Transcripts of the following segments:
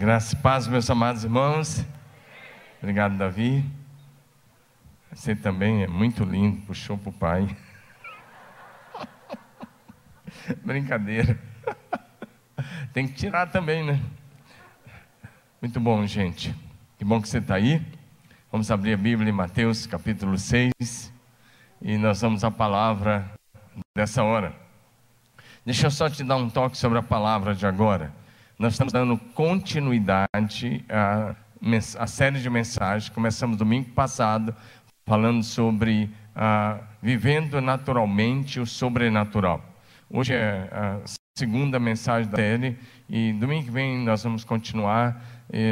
Graça e paz, meus amados irmãos. Obrigado, Davi. Você também é muito lindo, puxou para o pai. Brincadeira. Tem que tirar também, né? Muito bom, gente. Que bom que você está aí. Vamos abrir a Bíblia em Mateus capítulo 6 e nós vamos à palavra dessa hora. Deixa eu só te dar um toque sobre a palavra de agora. Nós estamos dando continuidade à, à série de mensagens. Começamos domingo passado falando sobre ah, vivendo naturalmente o sobrenatural. Hoje é a segunda mensagem da série e domingo que vem nós vamos continuar.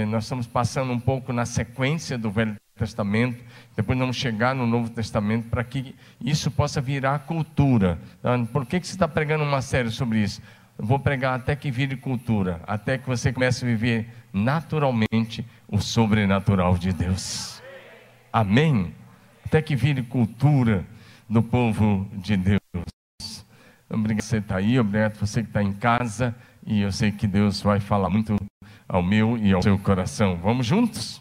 nós estamos passando um pouco na sequência do Velho Testamento, depois vamos chegar no Novo Testamento para que isso possa virar cultura. Por que, que você está pregando uma série sobre isso? Vou pregar até que vire cultura, até que você comece a viver naturalmente o sobrenatural de Deus. Amém? Até que vire cultura do povo de Deus. Obrigado você está aí, obrigado você que está em casa, e eu sei que Deus vai falar muito ao meu e ao seu coração. Vamos juntos?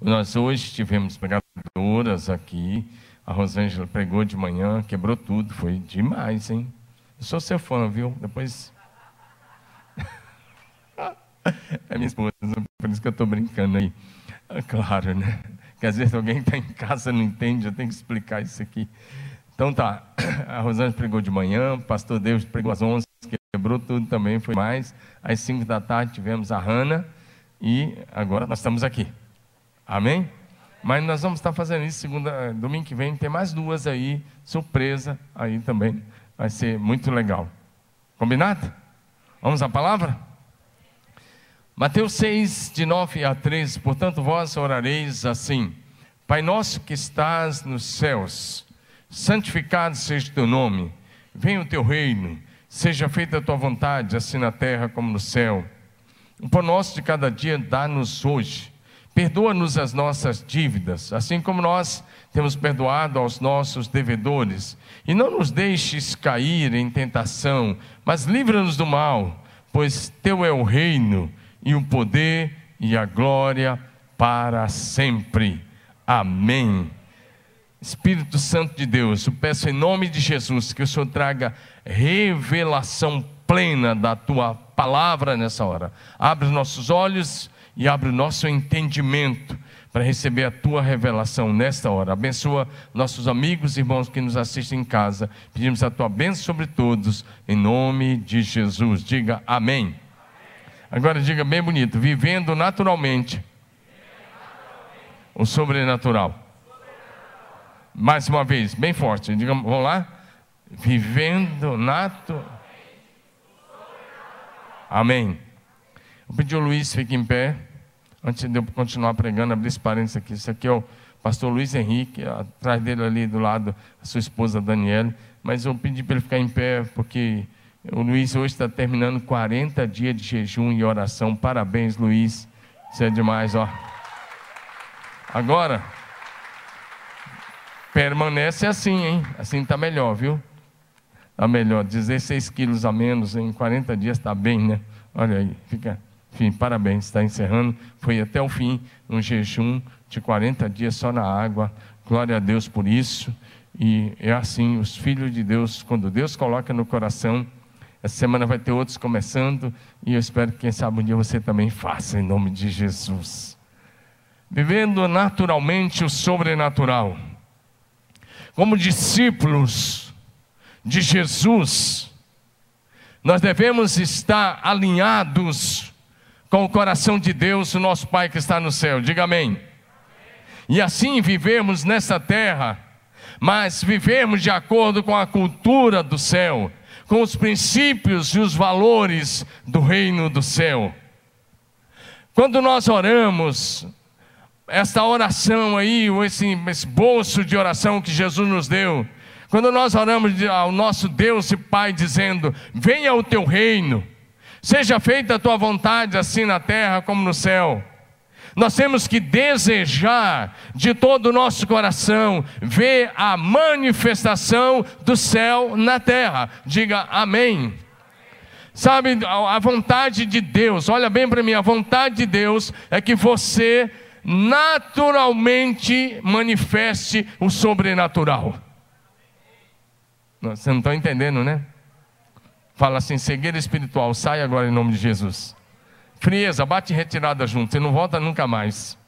Nós hoje tivemos pregadoras aqui, a Rosângela pregou de manhã, quebrou tudo, foi demais, hein? Eu sou seu fã, viu? Depois. é minha esposa, por isso que eu estou brincando aí. É claro, né? Que às vezes alguém está em casa não entende, eu tenho que explicar isso aqui. Então tá, a Rosângela pregou de manhã, o pastor Deus pregou às 11, quebrou tudo também, foi mais. Às 5 da tarde tivemos a Hanna e agora nós estamos aqui. Amém? Mas nós vamos estar fazendo isso segunda, domingo que vem, tem mais duas aí, surpresa aí também. Vai ser muito legal. Combinado? Vamos à palavra? Mateus 6, de 9 a 13. Portanto, vós orareis assim: Pai nosso que estás nos céus, santificado seja o teu nome, venha o teu reino, seja feita a tua vontade, assim na terra como no céu. O pão nosso de cada dia dá-nos hoje. Perdoa-nos as nossas dívidas, assim como nós temos perdoado aos nossos devedores e não nos deixes cair em tentação, mas livra-nos do mal, pois teu é o reino e o poder e a glória para sempre. Amém. Espírito Santo de Deus, eu peço em nome de Jesus que o Senhor traga revelação plena da tua palavra nessa hora. Abre os nossos olhos e abre o nosso entendimento para receber a tua revelação nesta hora. Abençoa nossos amigos e irmãos que nos assistem em casa. Pedimos a tua bênção sobre todos, em nome de Jesus. Diga amém. Agora diga bem bonito: vivendo naturalmente o sobrenatural. Mais uma vez, bem forte. Diga, vamos lá? Vivendo natural. Amém. Eu pedi ao Luiz, fique em pé. Antes de eu continuar pregando, abrir esse parênteses aqui. Isso aqui é o pastor Luiz Henrique, atrás dele ali do lado, a sua esposa Daniele. Mas eu pedi para ele ficar em pé, porque o Luiz hoje está terminando 40 dias de jejum e oração. Parabéns, Luiz. Isso é demais, ó. Agora, permanece assim, hein? Assim está melhor, viu? Está melhor. 16 quilos a menos em 40 dias está bem, né? Olha aí, fica. Enfim, parabéns, está encerrando. Foi até o fim, um jejum de 40 dias só na água. Glória a Deus por isso. E é assim, os filhos de Deus, quando Deus coloca no coração, essa semana vai ter outros começando, e eu espero que, quem sabe, um dia você também faça, em nome de Jesus. Vivendo naturalmente o sobrenatural. Como discípulos de Jesus, nós devemos estar alinhados com o coração de Deus, o nosso Pai que está no céu. Diga amém. E assim vivemos nessa terra, mas vivemos de acordo com a cultura do céu, com os princípios e os valores do reino do céu. Quando nós oramos, esta oração aí, esse, esse bolso de oração que Jesus nos deu, quando nós oramos ao nosso Deus e Pai dizendo: Venha o teu reino, Seja feita a tua vontade, assim na terra como no céu. Nós temos que desejar de todo o nosso coração ver a manifestação do céu na terra. Diga amém. Sabe, a vontade de Deus, olha bem para mim, a vontade de Deus é que você naturalmente manifeste o sobrenatural. Você não está entendendo, né? Fala assim: cegueira espiritual, sai agora em nome de Jesus. Frieza, bate retirada junto, você não volta nunca mais.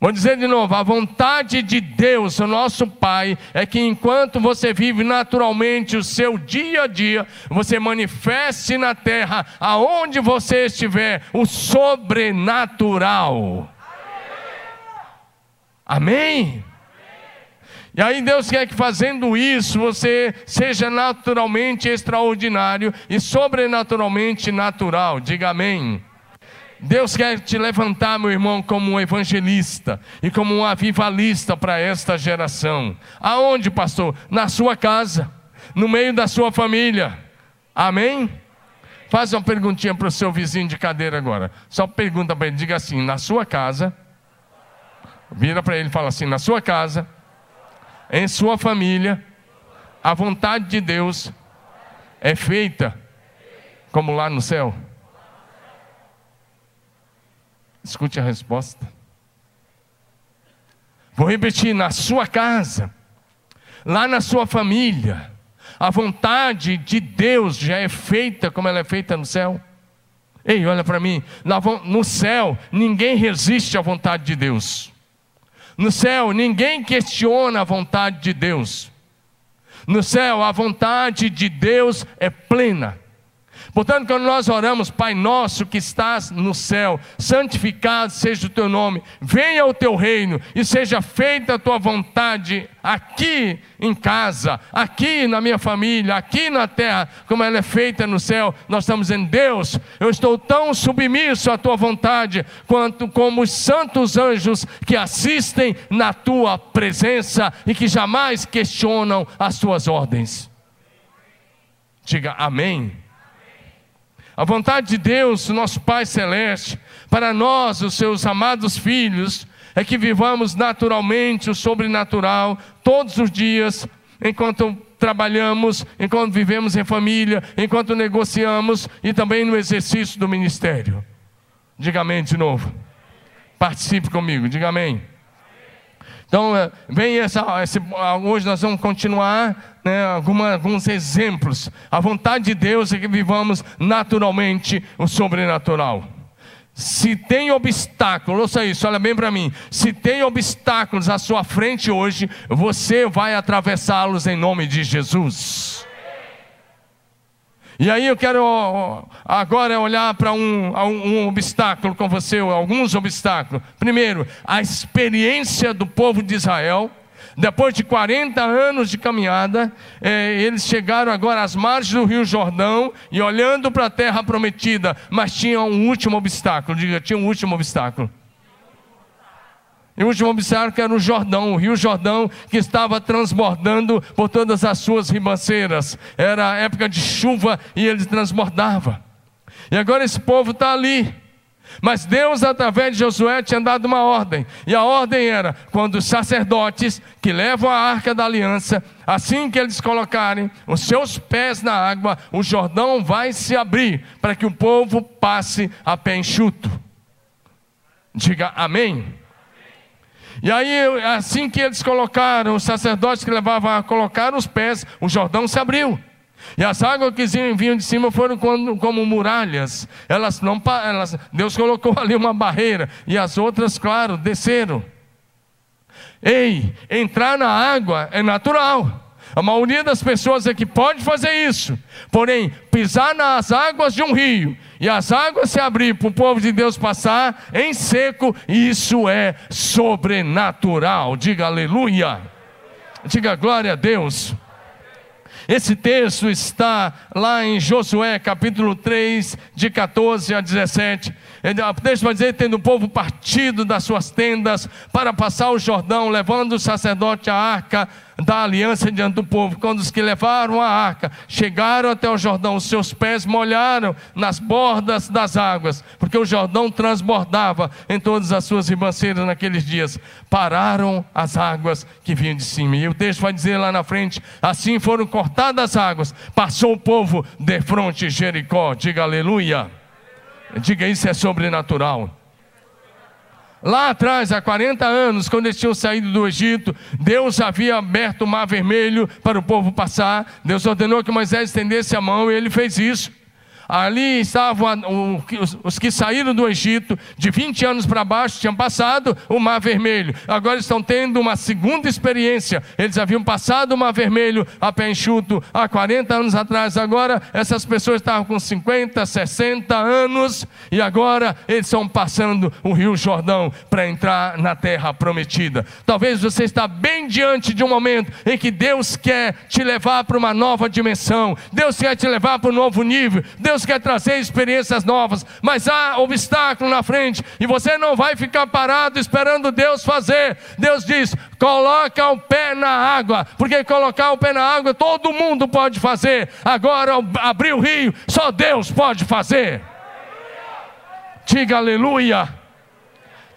Vou dizer de novo: a vontade de Deus, o nosso Pai, é que enquanto você vive naturalmente o seu dia a dia, você manifeste na terra, aonde você estiver, o sobrenatural. Amém? E aí Deus quer que fazendo isso você seja naturalmente extraordinário e sobrenaturalmente natural. Diga amém. Deus quer te levantar, meu irmão, como um evangelista e como um avivalista para esta geração. Aonde, pastor? Na sua casa, no meio da sua família. Amém? Faz uma perguntinha para o seu vizinho de cadeira agora. Só pergunta para ele, diga assim: na sua casa, vira para ele e fala assim: na sua casa, em sua família, a vontade de Deus é feita como lá no céu. Escute a resposta. Vou repetir: na sua casa, lá na sua família, a vontade de Deus já é feita como ela é feita no céu. Ei, olha para mim, no céu ninguém resiste à vontade de Deus. No céu ninguém questiona a vontade de Deus. No céu a vontade de Deus é plena. Portanto, quando nós oramos, Pai nosso que estás no céu, santificado seja o teu nome, venha o teu reino e seja feita a tua vontade aqui em casa, aqui na minha família, aqui na terra, como ela é feita no céu. Nós estamos em Deus. Eu estou tão submisso à tua vontade quanto como os santos anjos que assistem na tua presença e que jamais questionam as tuas ordens. Diga amém. A vontade de Deus, nosso Pai Celeste, para nós, os seus amados filhos, é que vivamos naturalmente o sobrenatural todos os dias, enquanto trabalhamos, enquanto vivemos em família, enquanto negociamos e também no exercício do ministério. Diga amém de novo. Participe comigo, diga amém. Então, é, vem essa, esse, hoje nós vamos continuar né, alguma, alguns exemplos. A vontade de Deus é que vivamos naturalmente o sobrenatural. Se tem obstáculo, ouça isso, olha bem para mim. Se tem obstáculos à sua frente hoje, você vai atravessá-los em nome de Jesus. E aí eu quero agora olhar para um, um, obstáculo com você, alguns obstáculos. Primeiro, a experiência do povo de Israel. Depois de 40 anos de caminhada, é, eles chegaram agora às margens do Rio Jordão e olhando para a terra prometida, mas tinha um último obstáculo. Diga, tinha um último obstáculo. E o último obstáculo era o Jordão, o rio Jordão, que estava transbordando por todas as suas ribanceiras. Era época de chuva e ele transbordava. E agora esse povo está ali. Mas Deus, através de Josué, tinha dado uma ordem. E a ordem era: quando os sacerdotes que levam a arca da aliança, assim que eles colocarem os seus pés na água, o Jordão vai se abrir para que o povo passe a pé enxuto. Diga amém. E aí, assim que eles colocaram, os sacerdotes que levavam a colocar os pés, o Jordão se abriu. E as águas que vinham de cima foram como, muralhas. Elas não, elas, Deus colocou ali uma barreira. E as outras, claro, desceram. Ei, entrar na água é natural. A maioria das pessoas é que pode fazer isso. Porém, pisar nas águas de um rio e as águas se abrir para o povo de Deus passar em seco, isso é sobrenatural. Diga aleluia. Diga glória a Deus. Esse texto está lá em Josué capítulo 3, de 14 a 17. O texto vai dizer: tendo o povo partido das suas tendas para passar o Jordão, levando o sacerdote a arca da aliança diante do povo. Quando os que levaram a arca chegaram até o Jordão, os seus pés molharam nas bordas das águas, porque o Jordão transbordava em todas as suas ribanceiras naqueles dias. Pararam as águas que vinham de cima. E o texto vai dizer lá na frente: assim foram cortadas as águas, passou o povo de fronte Jericó. Diga aleluia. Diga isso é sobrenatural. Lá atrás, há 40 anos, quando eles tinham saído do Egito, Deus havia aberto o mar vermelho para o povo passar. Deus ordenou que Moisés estendesse a mão e ele fez isso. Ali estavam os que saíram do Egito, de 20 anos para baixo, tinham passado o Mar Vermelho. Agora estão tendo uma segunda experiência. Eles haviam passado o Mar Vermelho a pé enxuto há 40 anos atrás. Agora essas pessoas estavam com 50, 60 anos e agora eles estão passando o Rio Jordão para entrar na terra prometida. Talvez você está bem diante de um momento em que Deus quer te levar para uma nova dimensão. Deus quer te levar para um novo nível. Deus Deus quer trazer experiências novas, mas há obstáculo na frente e você não vai ficar parado esperando Deus fazer. Deus diz: coloca o pé na água, porque colocar o pé na água todo mundo pode fazer. Agora abrir o rio, só Deus pode fazer. Diga aleluia.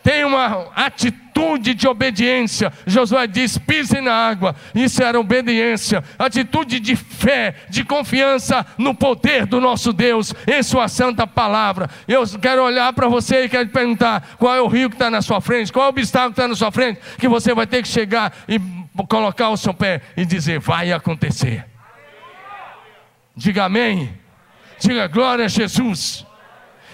Tem uma atitude de obediência. Josué diz: pisem na água. Isso era obediência, atitude de fé, de confiança no poder do nosso Deus, em Sua santa palavra. Eu quero olhar para você e quero te perguntar: qual é o rio que está na sua frente? Qual é o obstáculo que está na sua frente? Que você vai ter que chegar e colocar o seu pé e dizer: vai acontecer. Diga amém. Diga glória a Jesus.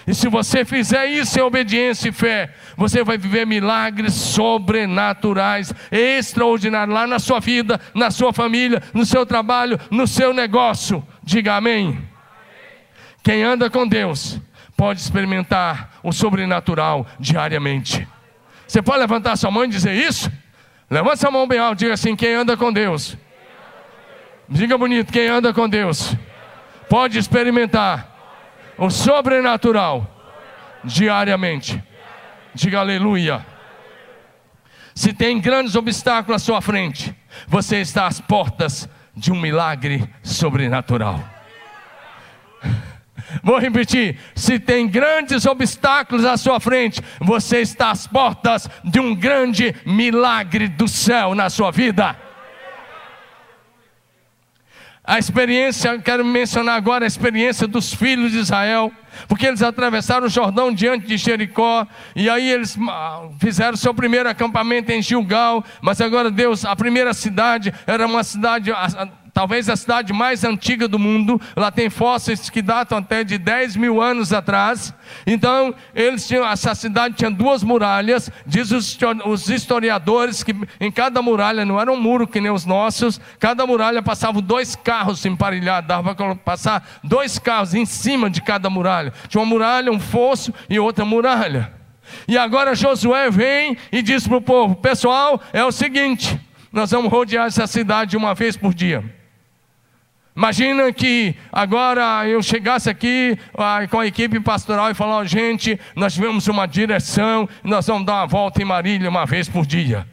E se você fizer isso em obediência e fé, você vai viver milagres sobrenaturais, extraordinários, lá na sua vida, na sua família, no seu trabalho, no seu negócio. Diga amém. amém. Quem anda com Deus pode experimentar o sobrenatural diariamente. Você pode levantar sua mão e dizer isso? Levanta sua mão bem alto, diga assim: quem anda com Deus. Diga bonito, quem anda com Deus pode experimentar o sobrenatural diariamente. Diga aleluia. Se tem grandes obstáculos à sua frente, você está às portas de um milagre sobrenatural. Vou repetir: se tem grandes obstáculos à sua frente, você está às portas de um grande milagre do céu na sua vida. A experiência, quero mencionar agora a experiência dos filhos de Israel, porque eles atravessaram o Jordão diante de Jericó, e aí eles ah, fizeram seu primeiro acampamento em Gilgal, mas agora Deus, a primeira cidade era uma cidade talvez a cidade mais antiga do mundo. Lá tem fósseis que datam até de 10 mil anos atrás. Então, eles tinham, essa cidade tinha duas muralhas. Diz os, historiadores que em cada muralha, não era um muro que nem os nossos, cada muralha passava dois carros emparelhados, dava para passar dois carros em cima de cada muralha. Tinha uma muralha, um fosso e outra muralha. E agora Josué vem e diz para o povo: Pessoal, é o seguinte, nós vamos rodear essa cidade uma vez por dia. Imagina que agora eu chegasse aqui ah, com a equipe pastoral e falar, gente, nós tivemos uma direção, nós vamos dar uma volta em Marília uma vez por dia.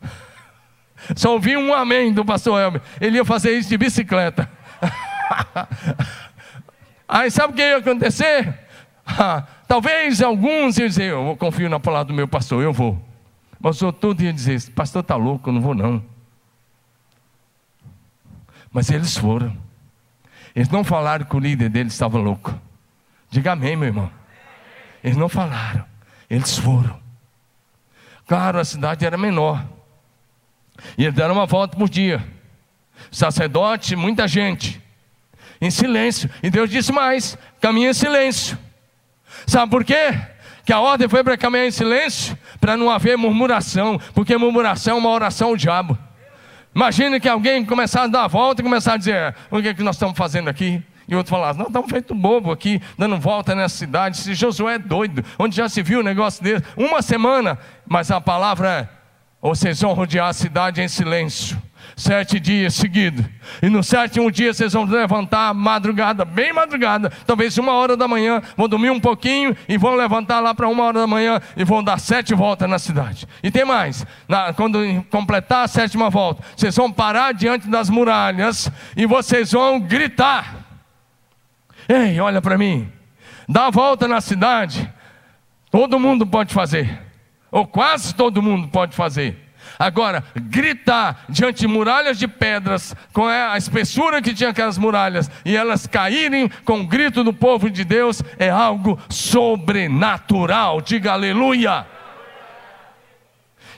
Só ouvi um amém do pastor Elber. Ele ia fazer isso de bicicleta. Aí sabe o que ia acontecer? Talvez alguns iam dizer, eu confio na palavra do meu pastor, eu vou. Mas o todo ia dizer, pastor está louco, eu não vou não. Mas eles foram. Eles não falaram que o líder deles estava louco. Diga amém, meu irmão. Eles não falaram. Eles foram. Claro, a cidade era menor. E eles deram uma volta por dia. Sacerdote, muita gente. Em silêncio. E Deus disse mais: caminha em silêncio. Sabe por quê? Que a ordem foi para caminhar em silêncio, para não haver murmuração, porque murmuração é uma oração ao diabo. Imagine que alguém começasse a dar a volta e começasse a dizer: o que, é que nós estamos fazendo aqui? E outro falasse: não, estamos feito bobo aqui, dando volta nessa cidade. Se Josué é doido, onde já se viu um negócio desse? Uma semana, mas a palavra é: vocês vão rodear a cidade em silêncio. Sete dias seguidos. E no sétimo dia vocês vão levantar madrugada, bem madrugada, talvez uma hora da manhã, vão dormir um pouquinho e vão levantar lá para uma hora da manhã e vão dar sete voltas na cidade. E tem mais, na, quando completar a sétima volta, vocês vão parar diante das muralhas e vocês vão gritar. Ei, olha para mim, dá a volta na cidade, todo mundo pode fazer, ou quase todo mundo pode fazer. Agora, gritar diante de muralhas de pedras, com a espessura que tinha aquelas muralhas, e elas caírem com o grito do povo de Deus, é algo sobrenatural. Diga aleluia.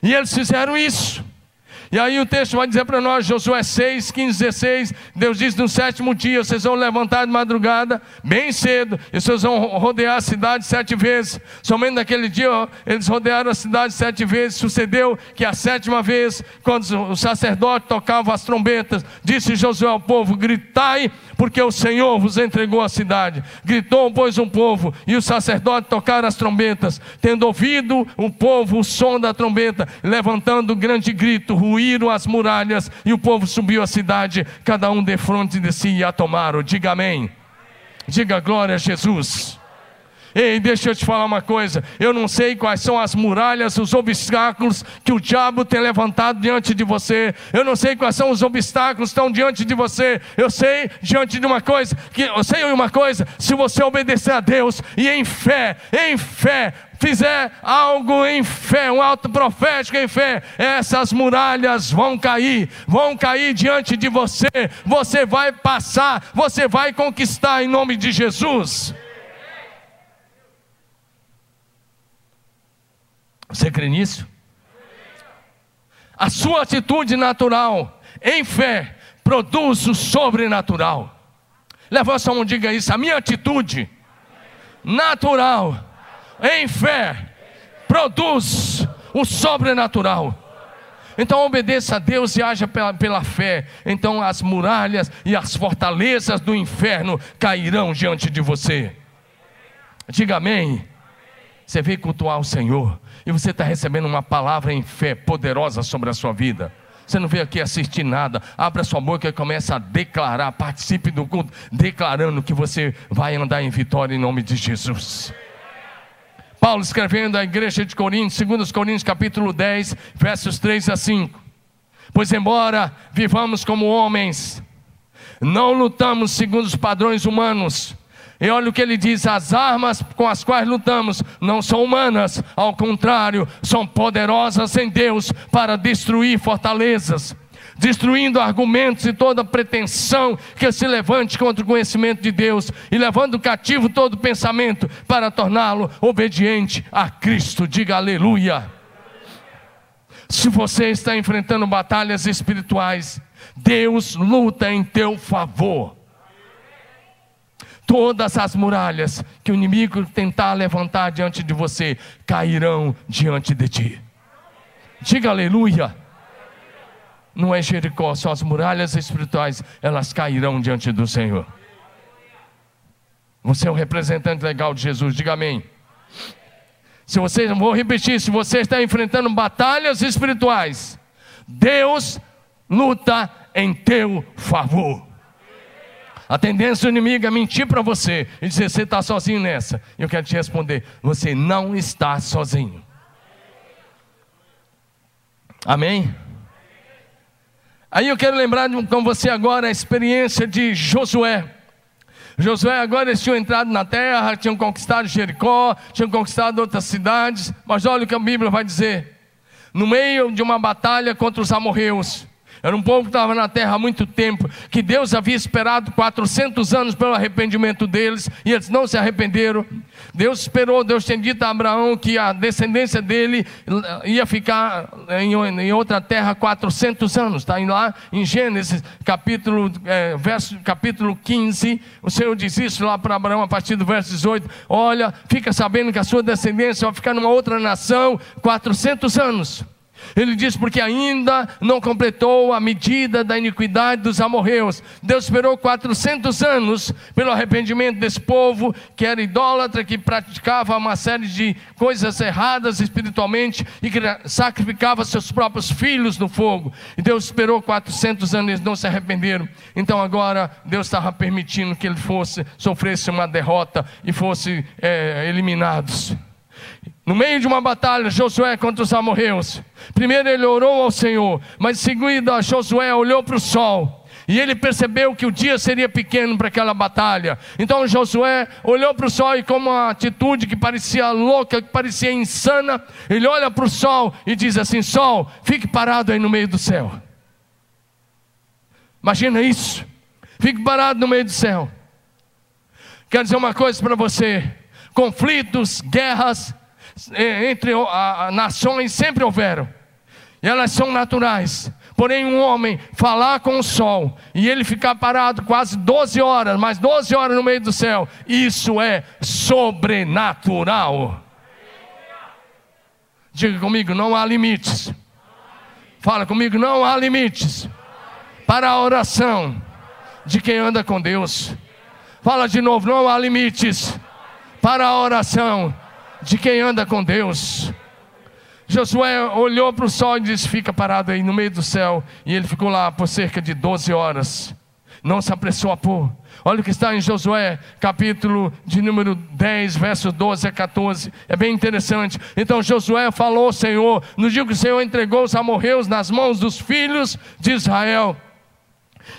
E eles fizeram isso. E aí o texto vai dizer para nós, Josué 6, 15, 16, Deus diz: no sétimo dia vocês vão levantar de madrugada, bem cedo, e vocês vão rodear a cidade sete vezes. Somente naquele dia eles rodearam a cidade sete vezes. Sucedeu que a sétima vez, quando o sacerdote tocava as trombetas, disse Josué ao povo: gritai, porque o Senhor vos entregou a cidade. Gritou, pois, um povo, e o sacerdote tocaram as trombetas, tendo ouvido o povo o som da trombeta, levantando grande grito, ruído ruíram as muralhas e o povo subiu à cidade, cada um de frente de si e a tomaram. Diga amém. Diga glória a Jesus. Ei, deixa eu te falar uma coisa. Eu não sei quais são as muralhas, os obstáculos que o diabo tem levantado diante de você. Eu não sei quais são os obstáculos que estão diante de você. Eu sei diante de uma coisa, que eu sei uma coisa, se você obedecer a Deus e em fé, em fé, fizer algo em fé, um alto profético em fé, essas muralhas vão cair, vão cair diante de você. Você vai passar, você vai conquistar em nome de Jesus. Você crê nisso? A sua atitude natural, em fé, produz o sobrenatural. Levanta sua mão, diga isso. A minha atitude natural, em fé, produz o sobrenatural. Então obedeça a Deus e haja pela, pela, fé. Então as muralhas e as fortalezas do inferno cairão diante de você. Diga amém. Você veio cultuar o Senhor e você está recebendo uma palavra em fé poderosa sobre a sua vida. Você não veio aqui assistir nada. Abra sua boca e comece a declarar. Participe do culto, declarando que você vai andar em vitória em nome de Jesus. Paulo escrevendo à igreja de Coríntios, 2 Coríntios capítulo 10, versos 3 a 5. Pois embora vivamos como homens, não lutamos segundo os padrões humanos, e olha o que ele diz: as armas com as quais lutamos não são humanas, ao contrário, são poderosas em Deus para destruir fortalezas, destruindo argumentos e toda pretensão que se levante contra o conhecimento de Deus e levando cativo todo pensamento para torná-lo obediente a Cristo. Diga aleluia. Se você está enfrentando batalhas espirituais, Deus luta em teu favor todas as muralhas que o inimigo tentar levantar diante de você cairão diante de ti. Diga aleluia. Não é Jericó, são as muralhas espirituais, elas cairão diante do Senhor. Você é um representante legal de Jesus, diga amém. Se você, vou repetir, se você está enfrentando batalhas espirituais, Deus luta em teu favor. A tendência do inimigo é mentir para você e dizer: você está sozinho nessa. Eu quero te responder: você não está sozinho. Amém? Aí eu quero lembrar com você agora a experiência de Josué. Josué agora eles tinham entrado na terra, tinham conquistado Jericó, tinham conquistado outras cidades, mas olha o que a Bíblia vai dizer. No meio de uma batalha contra os amorreus, era um povo que estava na terra há muito tempo, que Deus havia esperado 400 anos pelo arrependimento deles, e eles não se arrependeram. Deus esperou, Deus tinha dito a Abraão que a descendência dele ia ficar em, em outra terra 400 anos. Está lá em Gênesis, capítulo, é, verso, capítulo 15, o Senhor diz isso lá para Abraão a partir do verso 18: Olha, fica sabendo que a sua descendência vai ficar numa outra nação 400 anos. Ele diz: porque ainda não completou a medida da iniquidade dos amorreus. Deus esperou 400 anos pelo arrependimento desse povo, que era idólatra, que praticava uma série de coisas erradas espiritualmente e que sacrificava seus próprios filhos no fogo. E Deus esperou 400 anos, eles não se arrependeram. Então agora Deus estava permitindo que ele fosse, sofresse uma derrota e fosse é, eliminados. No meio de uma batalha, Josué contra os amorreus. Primeiro ele orou ao Senhor, mas em seguida Josué olhou para o sol. E ele percebeu que o dia seria pequeno para aquela batalha. Então Josué olhou para o sol e, com uma atitude que parecia louca, que parecia insana, ele olha para o sol e diz assim: Sol, fique parado aí no meio do céu. Imagina isso. Fique parado no meio do céu. Quero dizer uma coisa para você: conflitos, guerras, entre nações sempre houveram, e elas são naturais. Porém, um homem falar com o sol e ele ficar parado quase 12 horas, mais 12 horas no meio do céu, isso é sobrenatural. Diga comigo: não há limites. Fala comigo: não há limites para a oração de quem anda com Deus. Fala de novo: não há limites para a oração de quem anda com Deus. Josué olhou para o sol e disse: Fica parado aí no meio do céu. E ele ficou lá por cerca de 12 horas. Não se apressou a pôr. Olha o que está em Josué, capítulo de número 10, versos 12 a 14. É bem interessante. Então Josué falou ao Senhor: No dia que o Senhor entregou os amorreus nas mãos dos filhos de Israel.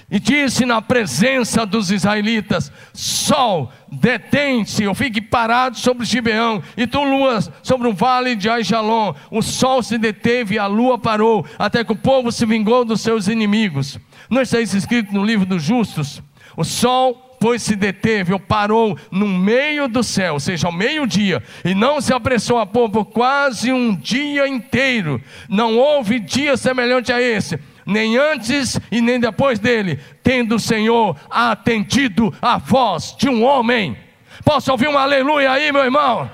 E disse na presença dos israelitas: Sol, detente, ou fique parado sobre Gibeão, e tu, lua, sobre o vale de Aijalon. O sol se deteve e a lua parou, até que o povo se vingou dos seus inimigos. Não está isso escrito no livro dos justos? O sol pois se deteve ou parou no meio do céu, ou seja, ao meio-dia, e não se apressou a pôr por quase um dia inteiro. Não houve dia semelhante a esse nem antes e nem depois dele, tendo o Senhor atendido a voz de um homem. Posso ouvir um aleluia aí, meu irmão?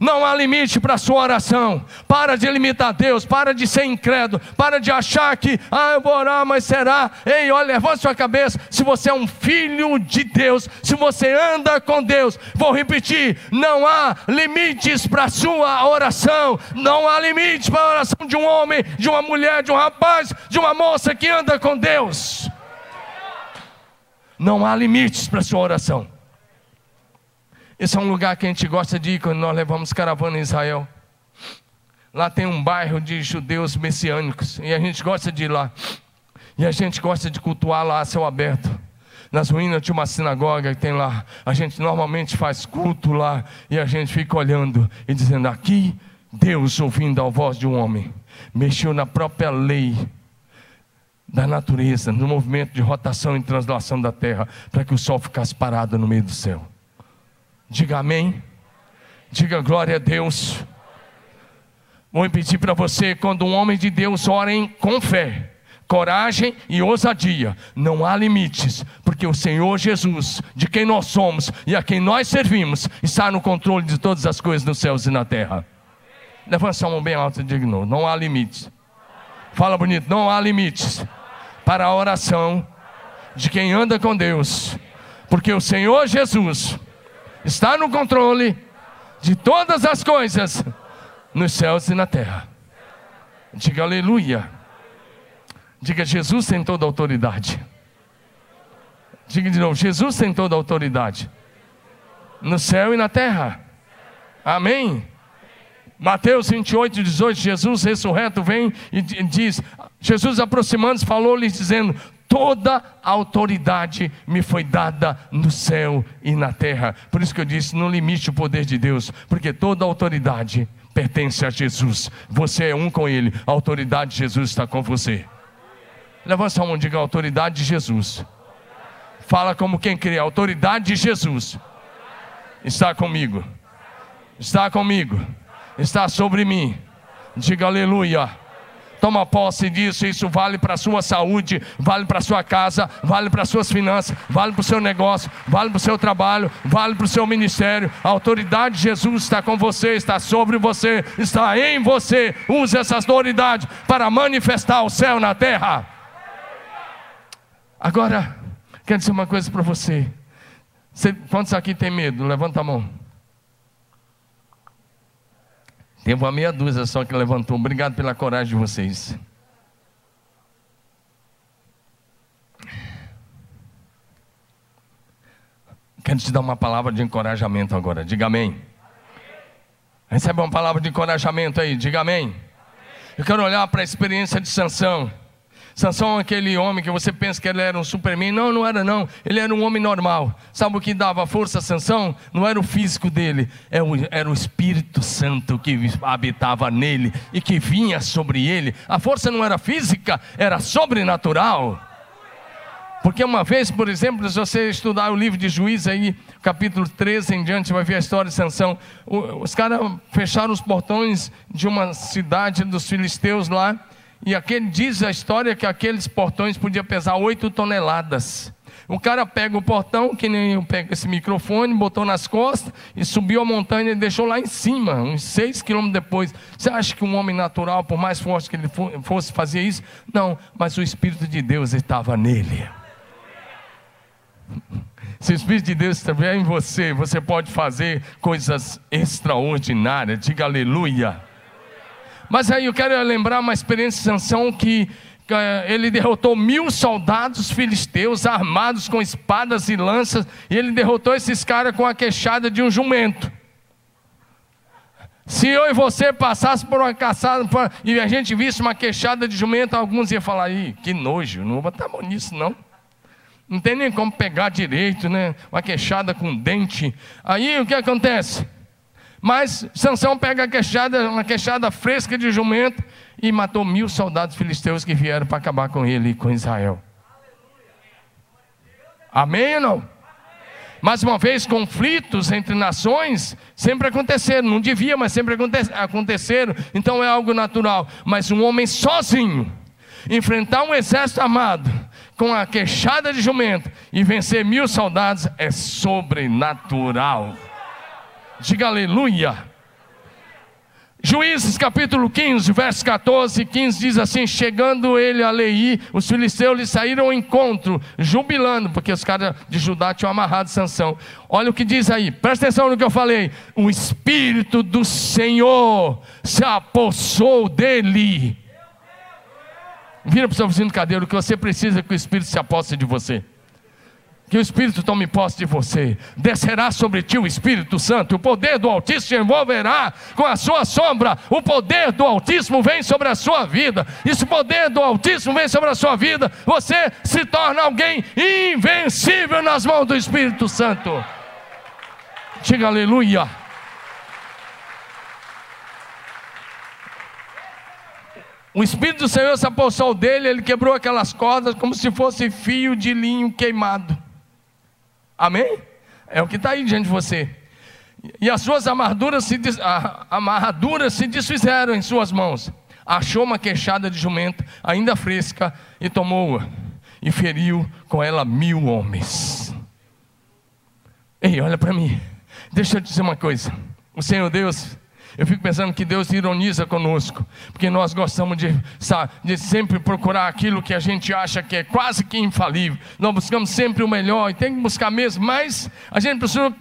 Não há limite para a sua oração. Para de limitar Deus, para de ser incrédulo, para de achar que, ah, eu vou orar, mas será? Ei, olha, levante sua cabeça. Se você é um filho de Deus, se você anda com Deus, vou repetir: não há limites para a sua oração. Não há limites para a oração de um homem, de uma mulher, de um rapaz, de uma moça que anda com Deus. Não há limites para a sua oração. Esse é um lugar que a gente gosta de ir quando nós levamos caravana em Israel. Lá tem um bairro de judeus messiânicos e a gente gosta de ir lá. E a gente gosta de cultuar lá a céu aberto. Nas ruínas de uma sinagoga que tem lá. A gente normalmente faz culto lá e a gente fica olhando e dizendo: aqui Deus, ouvindo a voz de um homem, mexeu na própria lei da natureza, no movimento de rotação e translação da terra, para que o sol ficasse parado no meio do céu. Diga amém. Diga glória a Deus. Vou repetir para você: quando um homem de Deus ora em, com fé, coragem e ousadia, não há limites, porque o Senhor Jesus, de quem nós somos e a quem nós servimos, está no controle de todas as coisas nos céus e na terra. Levanta sua mão bem alta e diga: não há limites. Fala bonito: não há limites para a oração de quem anda com Deus, porque o Senhor Jesus está no controle de todas as coisas nos céus e na terra. Diga aleluia. Diga Jesus tem toda a autoridade. Diga de novo: Jesus tem toda a autoridade no céu e na terra. Amém. Mateus 28, 18, Jesus ressurreto vem e diz: Jesus aproximando-se, falou-lhes dizendo: toda autoridade me foi dada no céu e na terra. Por isso que eu disse: não limite o poder de Deus, porque toda autoridade pertence a Jesus. Você é um com Ele, a autoridade de Jesus está com você. Levanta a mão e diga: autoridade de Jesus. Fala como quem crê, autoridade de Jesus está comigo, está comigo, está sobre mim. Diga aleluia. Toma posse disso, isso vale para a sua saúde, vale para a sua casa, vale para as suas finanças, vale para o seu negócio, vale para o seu trabalho, vale para o seu ministério. A autoridade de Jesus está com você, está sobre você, está em você. Use essa autoridade para manifestar o céu na terra. Agora, quero dizer uma coisa para você. você. Quantos aqui tem medo? Levanta a mão. Teve uma meia dúzia só que levantou. Obrigado pela coragem de vocês. Quero te dar uma palavra de encorajamento agora. Diga amém. Recebe uma palavra de encorajamento aí. Diga amém. Eu quero olhar para a experiência de Sansão. Sansão é aquele homem que você pensa que ele era um superman. Não, não era não. Ele era um homem normal. Sabe o que dava força a Sansão? Não era o físico dele, era o, era o Espírito Santo que habitava nele e que vinha sobre ele. A força não era física, era sobrenatural. Porque uma vez, por exemplo, se você estudar o livro de Juízes aí, capítulo 13 em diante, vai ver a história de Sansão. Os caras fecharam os portões de uma cidade dos filisteus lá e aquele diz a história que aqueles portões podiam pesar 8 toneladas. O cara pega o portão, que nem eu pego esse microfone, botou nas costas e subiu a montanha e deixou lá em cima, uns 6 quilômetros depois. Você acha que um homem natural, por mais forte que ele fosse, fazia isso? Não, mas o Espírito de Deus estava nele. Se o Espírito de Deus estiver em você, você pode fazer coisas extraordinárias. Diga aleluia. Mas aí eu quero lembrar uma experiência de Sansão que ele derrotou mil soldados filisteus armados com espadas e lanças, e ele derrotou esses caras com a queixada de um jumento. Se eu e você passasse por uma caçada e a gente visse uma queixada de jumento, alguns iam falar: Ih, que nojo, não vou estar bom nisso não. Não tem nem como pegar direito, né? Uma queixada com dente. Aí o que acontece? Mas Sansão pega a queixada, uma queixada fresca de jumento e matou mil soldados filisteus que vieram para acabar com ele e com Israel. Amém ou não? Mais uma vez, conflitos entre nações sempre aconteceram, não devia, mas sempre aconteceram, então é algo natural. Mas um homem sozinho, enfrentar um exército armado, com a queixada de jumento e vencer mil soldados é sobrenatural. Diga aleluia. Juízes capítulo 15, verso 14 e 15 diz assim: Chegando ele a Lei, os filisteus lhe saíram ao encontro, jubilando, porque os caras de Judá tinham amarrado Sansão. Olha o que diz aí, presta atenção no que eu falei. O Espírito do Senhor se apossou dele. Vira para o seu vizinho cadeiro que você precisa que o Espírito se aposse de você que o Espírito tome posse de você, descerá sobre ti o Espírito Santo, o poder do Altíssimo te envolverá com a sua sombra, o poder do Altíssimo vem sobre a sua vida, e se o poder do Altíssimo vem sobre a sua vida, você se torna alguém invencível nas mãos do Espírito Santo. Diga aleluia. O Espírito do Senhor se apossou dele, ele quebrou aquelas cordas como se fosse fio de linho queimado. Amém? É o que está aí diante de você. E as suas amarraduras se, amarraduras se desfizeram em suas mãos. Achou uma queixada de jumento, ainda fresca, e tomou-a. E feriu com ela mil homens. Ei, olha para mim. Deixa eu te dizer uma coisa. O Senhor Deus eu fico pensando que Deus ironiza conosco, porque nós gostamos de, de sempre procurar aquilo que a gente acha que é quase que infalível. Nós buscamos sempre o melhor e tem que buscar mesmo, mas a gente precisa.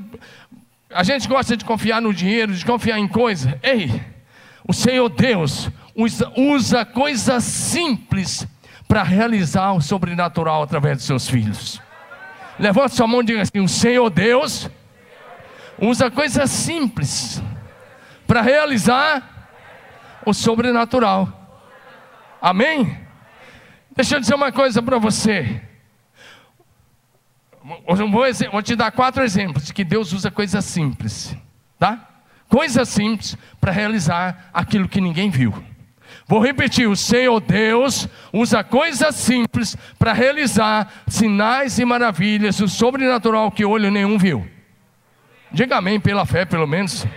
A gente gosta de confiar no dinheiro, de confiar em coisas. Ei, o Senhor Deus usa, usa coisas simples para realizar o sobrenatural através de seus filhos. Levante sua mão e diga assim: o Senhor Deus usa coisas simples para realizar o sobrenatural. Amém? Deixa eu dizer uma coisa para você. Vou, te dar quatro exemplos que Deus usa coisas simples, tá? Coisas simples para realizar aquilo que ninguém viu. Vou repetir: o Senhor Deus usa coisas simples para realizar sinais e maravilhas, o sobrenatural que olho nenhum viu. Diga amém pela fé, pelo menos.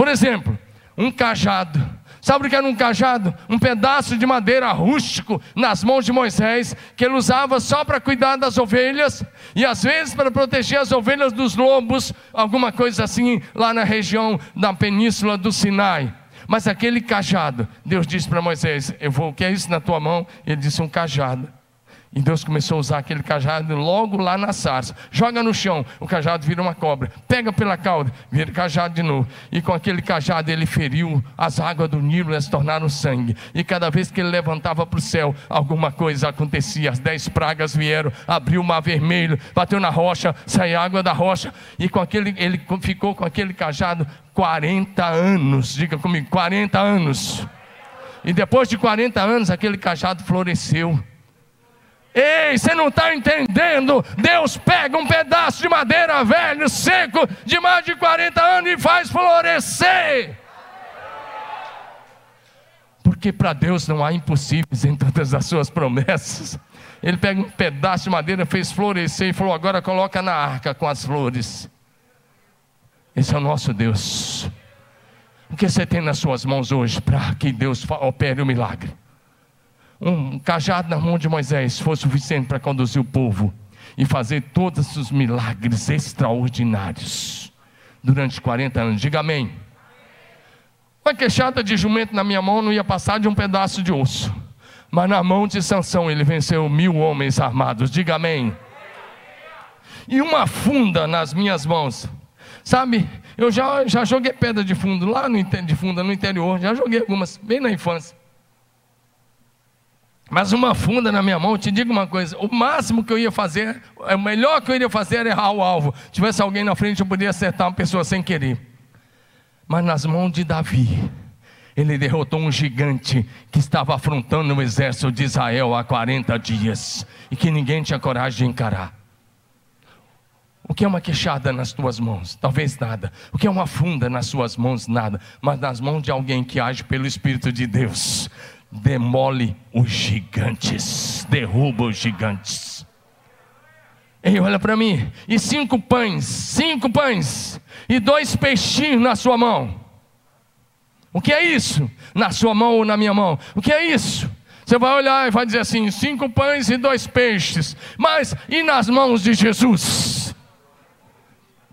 Por exemplo, um cajado Sabe o que era um cajado? Um pedaço de madeira rústico nas mãos de Moisés, que ele usava só para cuidar das ovelhas e às vezes para proteger as ovelhas dos lobos, alguma coisa assim, lá na região da península do Sinai. Mas aquele cajado, Deus disse para Moisés: Eu vou, o que é isso na tua mão? Ele disse: Um cajado. E Deus começou a usar aquele cajado logo lá na sarça. Joga no chão, o cajado vira uma cobra. Pega pela cauda, vira cajado de novo. E com aquele cajado ele feriu as águas do Nilo, elas tornaram sangue. E cada vez que ele levantava para o céu, alguma coisa acontecia. As dez pragas vieram, abriu o mar vermelho, bateu na rocha, saiu água da rocha. E com aquele, ele ficou com aquele cajado 40 anos. Diga comigo, 40 anos. E depois de 40 anos, aquele cajado floresceu Ei, você não está entendendo? Deus pega um pedaço de madeira velho, seco, de mais de 40 anos e faz florescer. Porque para Deus não há impossíveis em todas as suas promessas. Ele pega um pedaço de madeira, fez florescer e falou: agora coloca na arca com as flores. Esse é o nosso Deus. O que você tem nas suas mãos hoje para que Deus opere o milagre? Um cajado na mão de Moisés foi suficiente para conduzir o povo e fazer todos os milagres extraordinários durante 40 anos. Diga amém. Uma queixada de jumento na minha mão não ia passar de um pedaço de osso, mas na mão de Sansão ele venceu mil homens armados. Diga amém. E uma funda nas minhas mãos. Sabe, eu já, já joguei pedra de fundo lá no, de funda no interior, já joguei algumas, bem na infância. Mas uma funda na minha mão, te digo uma coisa: o máximo que eu ia fazer, o melhor que eu iria fazer era errar o alvo. Se tivesse alguém na frente, eu poderia acertar uma pessoa sem querer. Mas nas mãos de Davi, ele derrotou um gigante que estava afrontando o exército de Israel há 40 dias e que ninguém tinha coragem de encarar. O que é uma queixada nas tuas mãos? Talvez nada. O que é uma funda nas suas mãos? Nada. Mas nas mãos de alguém que age pelo Espírito de Deus, demole os gigantes, derruba os gigantes. Ei, olha para mim, e cinco pães, cinco pães, e dois peixinhos na sua mão. O que é isso? Na sua mão ou na minha mão? O que é isso? Você vai olhar e vai dizer assim: cinco pães e dois peixes. Mas e nas mãos de Jesus?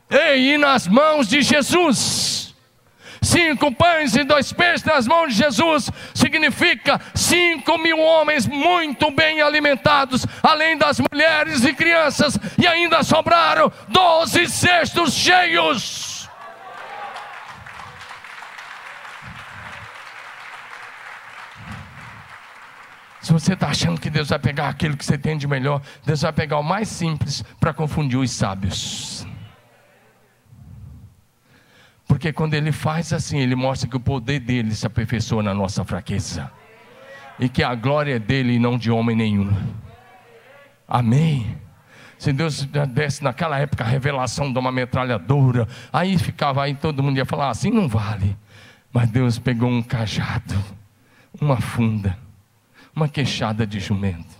Ei, e nas mãos de Jesus? Cinco pães e dois peixes nas mãos de Jesus significa cinco mil homens muito bem alimentados, além das mulheres e crianças, e ainda sobraram doze cestos cheios. Se você está achando que Deus vai pegar aquilo que você tem de melhor, Deus vai pegar o mais simples para confundir os sábios. Porque quando ele faz assim, ele mostra que o poder dele se aperfeiçoa na nossa fraqueza. E que a glória é dele e não de homem nenhum. Amém. Se Deus desse naquela época a revelação de uma metralhadora, aí ficava aí todo mundo ia falar assim não vale. Mas Deus pegou um cajado, uma funda, uma queixada de jumento.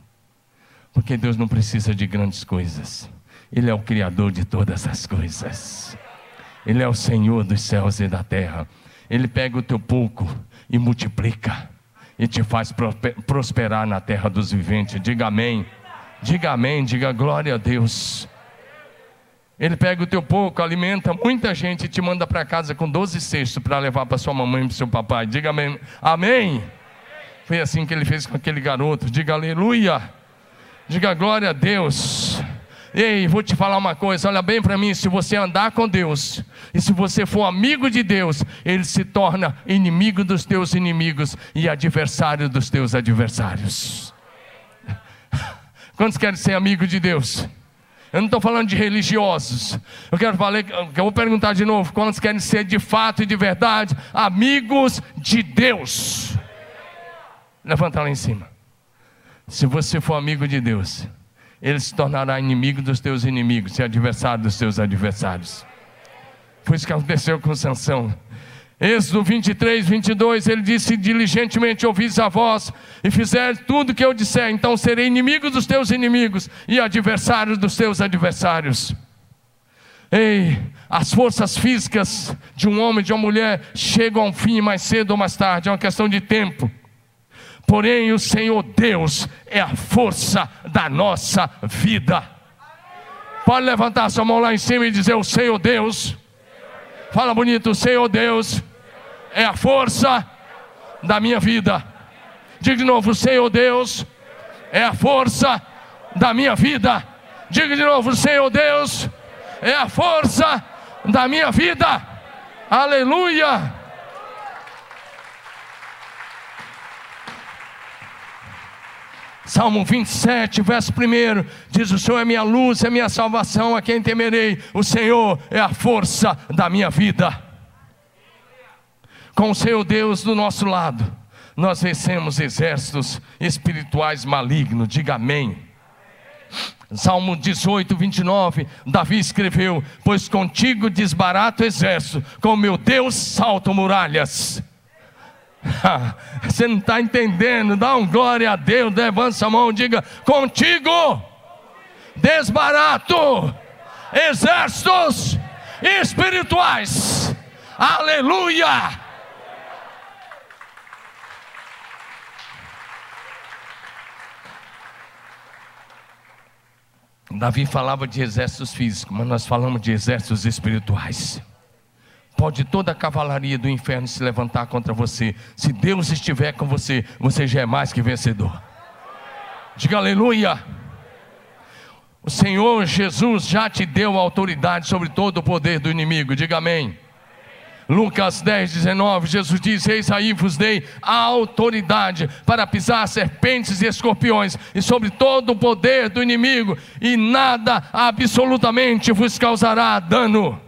Porque Deus não precisa de grandes coisas. Ele é o criador de todas as coisas. Ele é o Senhor dos céus e da terra. Ele pega o teu pouco e multiplica e te faz prosperar na terra dos viventes. Diga amém. Diga amém, diga glória a Deus. Ele pega o teu pouco, alimenta muita gente e te manda para casa com 12 cestos para levar para sua mamãe e para seu papai. Diga amém. Amém. Foi assim que ele fez com aquele garoto. Diga aleluia. Diga glória a Deus. Ei, vou te falar uma coisa, olha bem para mim: se você andar com Deus, e se você for amigo de Deus, Ele se torna inimigo dos teus inimigos e adversário dos teus adversários. Quantos querem ser amigo de Deus? Eu não estou falando de religiosos. Eu quero falar, eu vou perguntar de novo: quantos querem ser de fato e de verdade amigos de Deus? Levanta lá em cima. Se você for amigo de Deus, ele se tornará inimigo dos teus inimigos e adversário dos teus adversários. Foi isso que aconteceu com Sansão. Êxodo 23, 22, ele disse: Diligentemente ouvis a voz e fizer tudo que eu disser, então serei inimigo dos teus inimigos e adversário dos teus adversários. Ei, as forças físicas de um homem, de uma mulher, chegam ao fim mais cedo ou mais tarde, é uma questão de tempo. Porém, o Senhor Deus é a força da nossa vida. Pode levantar sua mão lá em cima e dizer: O Senhor Deus, fala bonito, o Senhor Deus é a força da minha vida. Diga de novo: O Senhor Deus é a força da minha vida. Diga de novo: O Senhor Deus é a força da minha vida. Aleluia. Salmo 27, verso 1 diz: O Senhor é minha luz, é minha salvação, a quem temerei? O Senhor é a força da minha vida. Com o Senhor Deus do nosso lado, nós vencemos exércitos espirituais malignos. Diga amém. Salmo 18, 29, Davi escreveu: Pois contigo desbarato exército, com meu Deus salto muralhas. Você não está entendendo, dá um glória a Deus, levanta a mão, diga: Contigo desbarato exércitos espirituais. Aleluia! Davi falava de exércitos físicos, mas nós falamos de exércitos espirituais. Pode toda a cavalaria do inferno se levantar contra você, se Deus estiver com você, você já é mais que vencedor. Diga aleluia. O Senhor Jesus já te deu autoridade sobre todo o poder do inimigo. Diga amém. Lucas 10, 19, Jesus diz: Eis aí vos dei a autoridade para pisar serpentes e escorpiões e sobre todo o poder do inimigo, e nada absolutamente vos causará dano.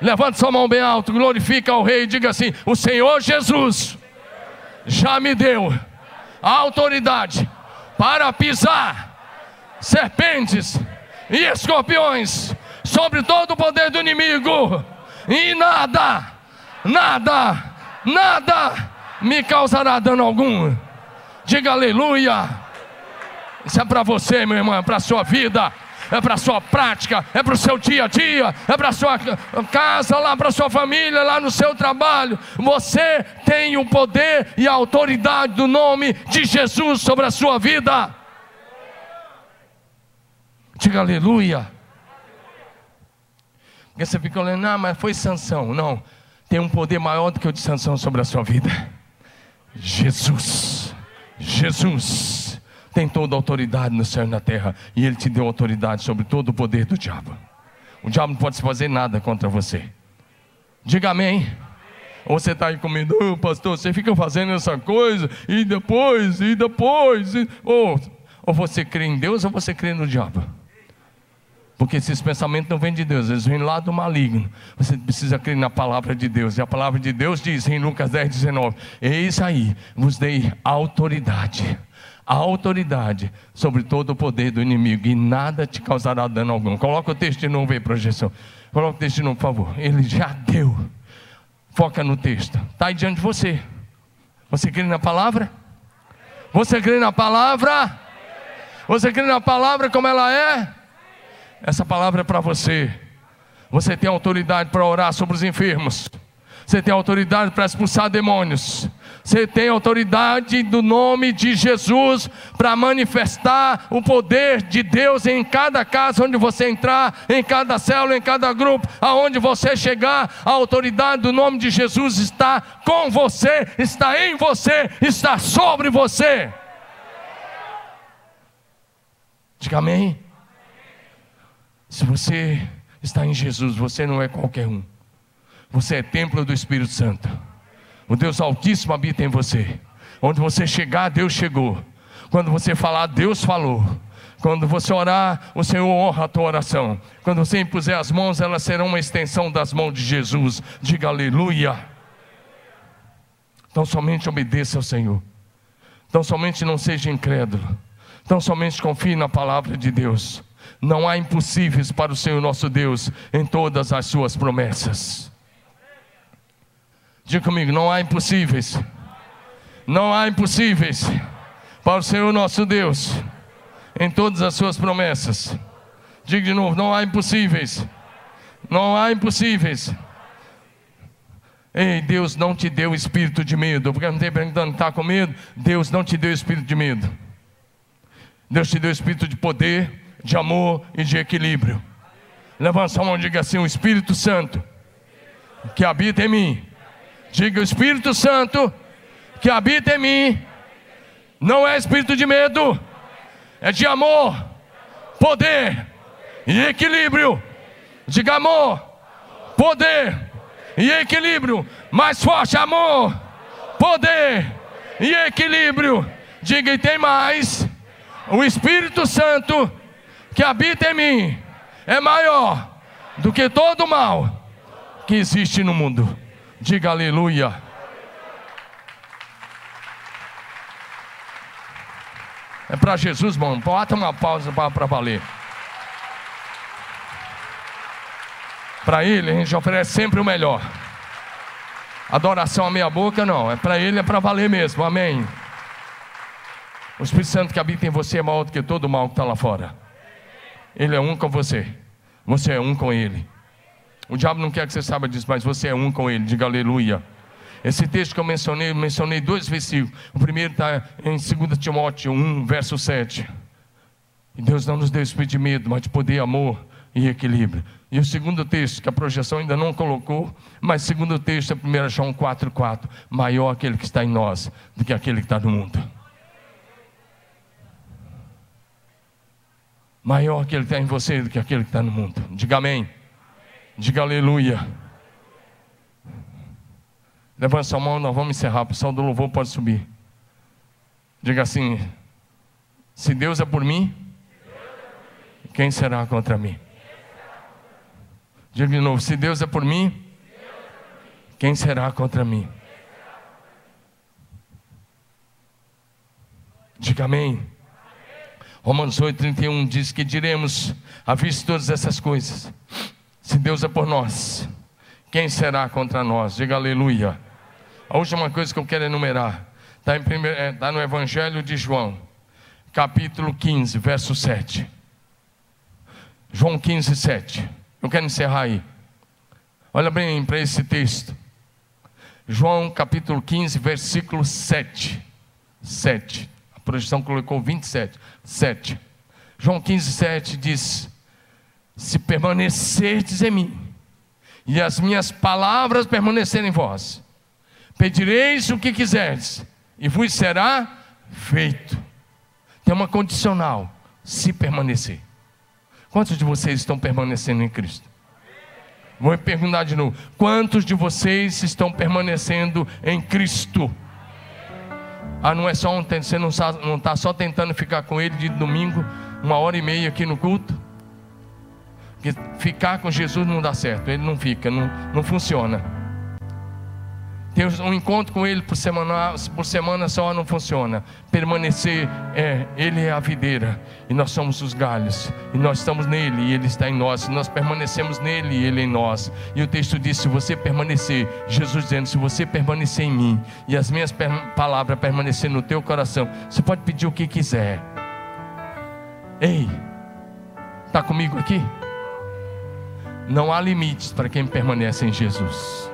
Levante sua mão bem alto, glorifica ao Rei e diga assim: O Senhor Jesus já me deu a autoridade para pisar serpentes e escorpiões sobre todo o poder do inimigo e nada, nada, nada me causará dano algum. Diga aleluia. Isso é para você, meu irmão, é para a sua vida, é para a sua prática, é para o seu dia a dia, é para a sua casa, lá para a sua família, lá no seu trabalho. Você tem o poder e a autoridade do nome de Jesus sobre a sua vida. Diga aleluia. Porque você fica olhando, ah, mas foi Sansão. Não, tem um poder maior do que o de Sansão sobre a sua vida. Jesus. Jesus tem toda a autoridade no céu e na terra. E Ele te deu autoridade sobre todo o poder do diabo. O diabo não pode fazer nada contra você. Diga amém. Ou você está aí comigo, oh, pastor, você fica fazendo essa coisa, e depois, e depois. E... Ou, ou você crê em Deus ou você crê no diabo. Porque esses pensamentos não vêm de Deus, eles vêm lá do maligno. Você precisa crer na palavra de Deus. E a palavra de Deus diz em Lucas 10, 19: Eis aí, vos dei autoridade. A autoridade sobre todo o poder do inimigo, e nada te causará dano algum. Coloca o texto de novo aí, projeção. Coloca o texto de novo, por favor. Ele já deu. Foca no texto. Está aí diante de você. Você crê na palavra? Você crê na palavra? Você crê na palavra como ela é? Essa palavra é para você. Você tem autoridade para orar sobre os enfermos. Você tem autoridade para expulsar demônios. Você tem autoridade do nome de Jesus para manifestar o poder de Deus em cada casa onde você entrar, em cada célula, em cada grupo, aonde você chegar. A autoridade do nome de Jesus está com você, está em você, está sobre você. Diga amém. Se você está em Jesus, você não é qualquer um. Você é templo do Espírito Santo. O Deus Altíssimo habita em você. Onde você chegar, Deus chegou. Quando você falar, Deus falou. Quando você orar, o Senhor honra a tua oração. Quando você impuser as mãos, elas serão uma extensão das mãos de Jesus. Diga aleluia. Então somente obedeça ao Senhor. Então somente não seja incrédulo. Então somente confie na palavra de Deus. Não há impossíveis para o Senhor nosso Deus em todas as suas promessas. Diga comigo: não há impossíveis. Não há impossíveis para o Senhor nosso Deus em todas as suas promessas. Diga de novo: não há impossíveis Não há impossíveis. Ei, Deus não te deu espírito de medo. Porque não tem perguntando, está com medo? Deus não te deu espírito de medo. Deus te deu espírito de poder, de amor e de equilíbrio. Levanta a mão e diga assim: o Espírito Santo que habita em mim. Diga o Espírito Santo que habita em mim. Não é espírito de medo, é de amor, poder e equilíbrio. Diga amor, poder e equilíbrio. Mais forte, amor, poder e equilíbrio. Diga e tem mais. O Espírito Santo que habita em mim é maior do que todo mal que existe no mundo. Diga aleluia. É para Jesus, mano. Bota uma pausa para valer. Para Ele, a gente oferece sempre o melhor. Adoração à meia boca, não. É para Ele, é para valer mesmo. Amém. O Espírito Santo que habita em você é maior do que todo o mal que está lá fora. Ele é um com você. Você é um com Ele. O diabo não quer que você saiba disso, mas você é um com Ele. Diga aleluia. Esse texto que eu mencionei, eu mencionei dois versículos. O primeiro está em 2 Timóteo 1, verso 7. E Deus não nos deu espírito de medo, mas de poder, amor e equilíbrio. E o segundo texto, que a projeção ainda não colocou, mas segundo texto é 1 João 4, 4. Maior aquele que está em nós do que aquele que está no mundo. Maior aquele que está em você do que aquele que está no mundo. Diga amém. Diga aleluia. Levanta sua mão, nós vamos encerrar. O pessoal do louvor pode subir. Diga assim: Se Deus é por mim, quem será contra mim? Diga de novo: Se Deus é por mim, quem será contra mim? Diga amém. Romanos 8, 31 diz que diremos, à vista de todas essas coisas, se Deus é por nós, quem será contra nós? Diga aleluia. A última coisa que eu quero enumerar está é, tá no Evangelho de João, capítulo 15, verso 7. João 15, 7. Eu quero encerrar aí. Olha bem para esse texto. João capítulo 15, versículo 7. 7. A projeção colocou 27. 7. João 15, 7 diz: Se permanecerdes em mim, e as minhas palavras permanecerem em vós, Pedireis o que quiserdes, e vos será feito. Tem uma condicional: se permanecer. Quantos de vocês estão permanecendo em Cristo? Vou perguntar de novo: quantos de vocês estão permanecendo em Cristo? Ah, não é só ontem, você não está só tentando ficar com Ele de domingo, uma hora e meia aqui no culto? Porque ficar com Jesus não dá certo, Ele não fica, não, não funciona. Ter um encontro com Ele por semana, por semana só não funciona. Permanecer, é, Ele é a videira e nós somos os galhos. E nós estamos nele e Ele está em nós. Se nós permanecemos nele e Ele em nós. E o texto diz: se você permanecer, Jesus dizendo: se você permanecer em mim e as minhas palavras permanecer no teu coração, você pode pedir o que quiser. Ei, está comigo aqui? Não há limites para quem permanece em Jesus.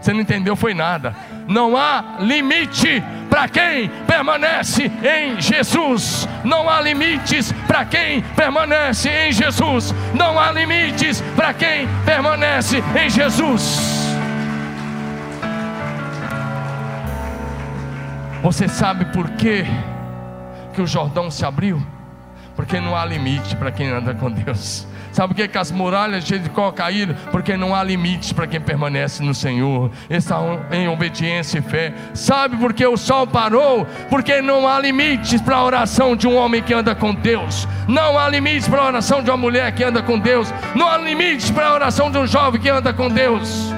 Você não entendeu, foi nada. Não há limite para quem permanece em Jesus. Não há limites para quem permanece em Jesus. Não há limites para quem permanece em Jesus. Você sabe por quê que o Jordão se abriu? Porque não há limite para quem anda com Deus. Sabe por que, que as muralhas de Jericó caíram? Porque não há limites para quem permanece no Senhor, está em obediência e fé. Sabe por que o sol parou? Porque não há limites para a oração de um homem que anda com Deus. Não há limites para a oração de uma mulher que anda com Deus. Não há limites para a oração de um jovem que anda com Deus.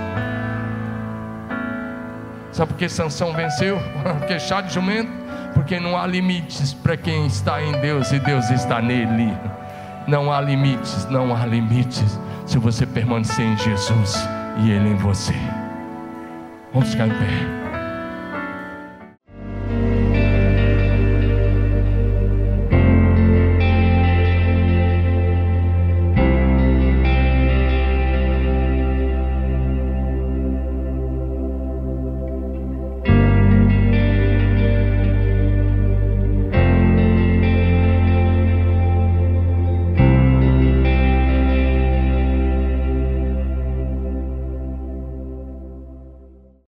Sabe por que Sansão venceu? Porque chá de jumento? Porque não há limites para quem está em Deus e Deus está nele. Não há limites, não há limites se você permanecer em Jesus e Ele em você. Vamos ficar em pé.